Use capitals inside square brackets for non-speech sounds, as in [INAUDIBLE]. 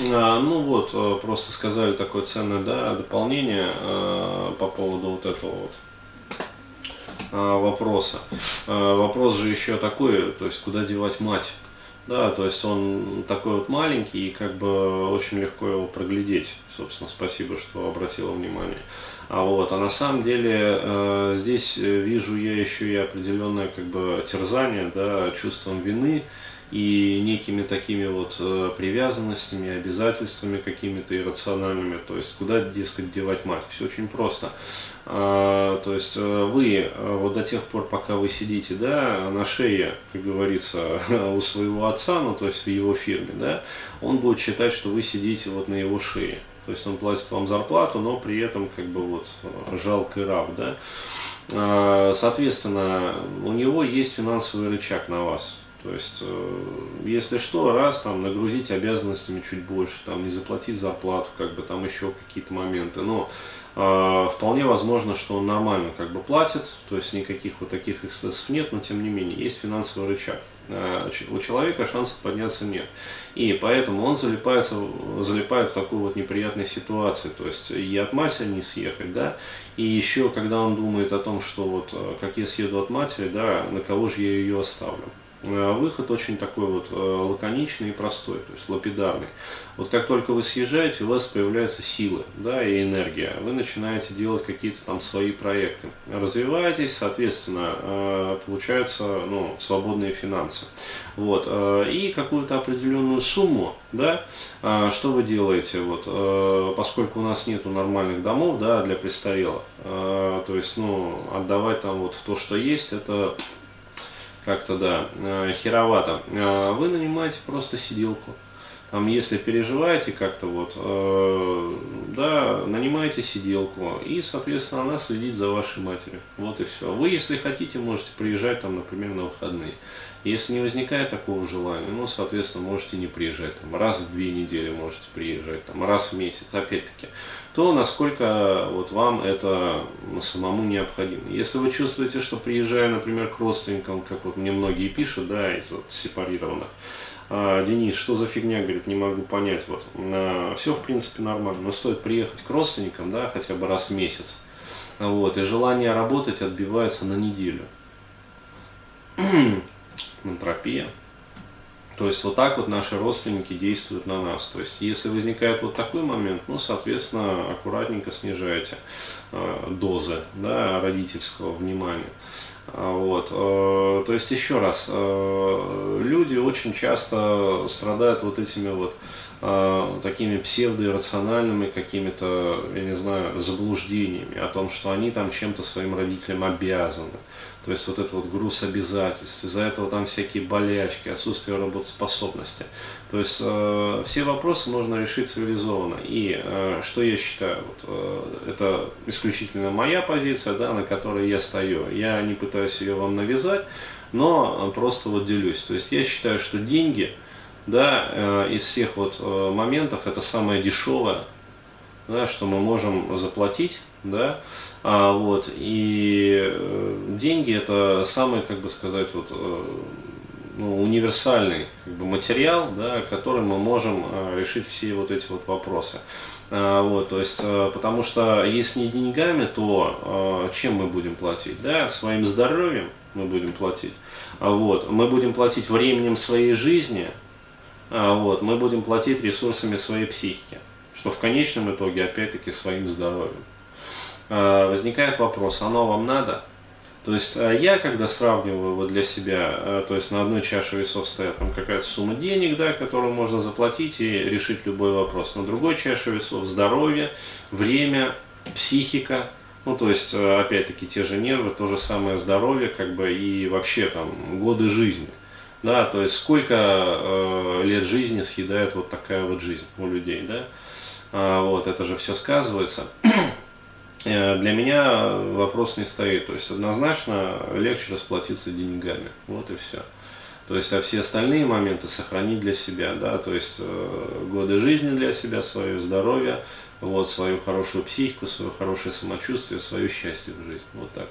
А, ну вот, э, просто сказали такое ценное да, дополнение э, по поводу вот этого вот э, вопроса. Э, вопрос же еще такой, то есть куда девать мать? Да, то есть он такой вот маленький и как бы очень легко его проглядеть. Собственно, спасибо, что обратила внимание. А вот, а на самом деле э, здесь вижу я еще и определенное как бы терзание, да, чувством вины, и некими такими вот э, привязанностями, обязательствами какими-то иррациональными, то есть куда, дескать, девать мать. Все очень просто. А, то есть э, вы э, вот до тех пор, пока вы сидите, да, на шее, как говорится, [LAUGHS] у своего отца, ну то есть в его фирме, да, он будет считать, что вы сидите вот на его шее. То есть он платит вам зарплату, но при этом как бы вот жалкий раб, да. А, соответственно, у него есть финансовый рычаг на вас. То есть, э, если что, раз там нагрузить обязанностями чуть больше, там не заплатить зарплату, как бы там еще какие-то моменты. Но э, вполне возможно, что он нормально как бы платит, то есть никаких вот таких эксцессов нет, но тем не менее есть финансовый рычаг. Э, у человека шансов подняться нет. И поэтому он залипается, залипает в такой вот неприятной ситуации. То есть и от матери не съехать, да, и еще когда он думает о том, что вот э, как я съеду от матери, да, на кого же я ее оставлю. Э, выход очень такой вот э, лаконичный и простой, то есть лапидарный. Вот как только вы съезжаете, у вас появляются силы да, и энергия. Вы начинаете делать какие-то там свои проекты. Развиваетесь, соответственно, э, получаются ну, свободные финансы. Вот. И какую-то определенную сумму, да, что вы делаете, вот, поскольку у нас нету нормальных домов да, для престарелых, то есть ну, отдавать там вот в то, что есть, это как-то, да, э, херовато, э, вы нанимаете просто сиделку. Там, если переживаете как-то вот, э, да, нанимаете сиделку, и, соответственно, она следит за вашей матерью. Вот и все. Вы, если хотите, можете приезжать там, например, на выходные. Если не возникает такого желания, ну, соответственно, можете не приезжать, там, раз в две недели можете приезжать, там, раз в месяц, опять-таки то насколько вот вам это самому необходимо. Если вы чувствуете, что приезжая, например, к родственникам, как вот мне многие пишут, да, из вот сепарированных, Денис, что за фигня, говорит, не могу понять, вот, а, все в принципе нормально, но стоит приехать к родственникам, да, хотя бы раз в месяц, вот, и желание работать отбивается на неделю. [CLEARS THROAT] Энтропия. То есть вот так вот наши родственники действуют на нас. То есть если возникает вот такой момент, ну, соответственно, аккуратненько снижайте э, дозы да, родительского внимания. А, вот. Э, то есть еще раз, э, люди очень часто страдают вот этими вот э, такими псевдоиррациональными какими-то, я не знаю, заблуждениями о том, что они там чем-то своим родителям обязаны. То есть вот это вот груз обязательств, из-за этого там всякие болячки, отсутствие работоспособности. То есть э, все вопросы можно решить цивилизованно. И э, что я считаю, вот, э, это исключительно моя позиция, да, на которой я стою. Я не пытаюсь ее вам навязать, но просто вот делюсь. То есть я считаю, что деньги, да, э, из всех вот э, моментов это самое дешевое, да, что мы можем заплатить, да, а, вот, и э, деньги это самый, как бы сказать, вот, ну, универсальный как бы, материал, да, которым мы можем решить все вот эти вот вопросы. А, вот, то есть, потому что если не деньгами, то чем мы будем платить? Да? Своим здоровьем мы будем платить. А вот, мы будем платить временем своей жизни, вот, мы будем платить ресурсами своей психики, что в конечном итоге опять-таки своим здоровьем. А, возникает вопрос, оно вам надо? То есть а, я, когда сравниваю вот для себя, а, то есть на одной чаше весов стоят там какая-то сумма денег, да, которую можно заплатить и решить любой вопрос. На другой чаше весов здоровье, время, психика, ну, то есть, опять-таки, те же нервы, то же самое здоровье, как бы, и вообще там годы жизни. Да, то есть, сколько э, лет жизни съедает вот такая вот жизнь у людей, да. А, вот, это же все сказывается. Э, для меня вопрос не стоит. То есть однозначно легче расплатиться деньгами. Вот и все. То есть, а все остальные моменты сохранить для себя, да, то есть э, годы жизни для себя, свое здоровье, вот, свою хорошую психику, свое хорошее самочувствие, свое счастье в жизни. Вот так.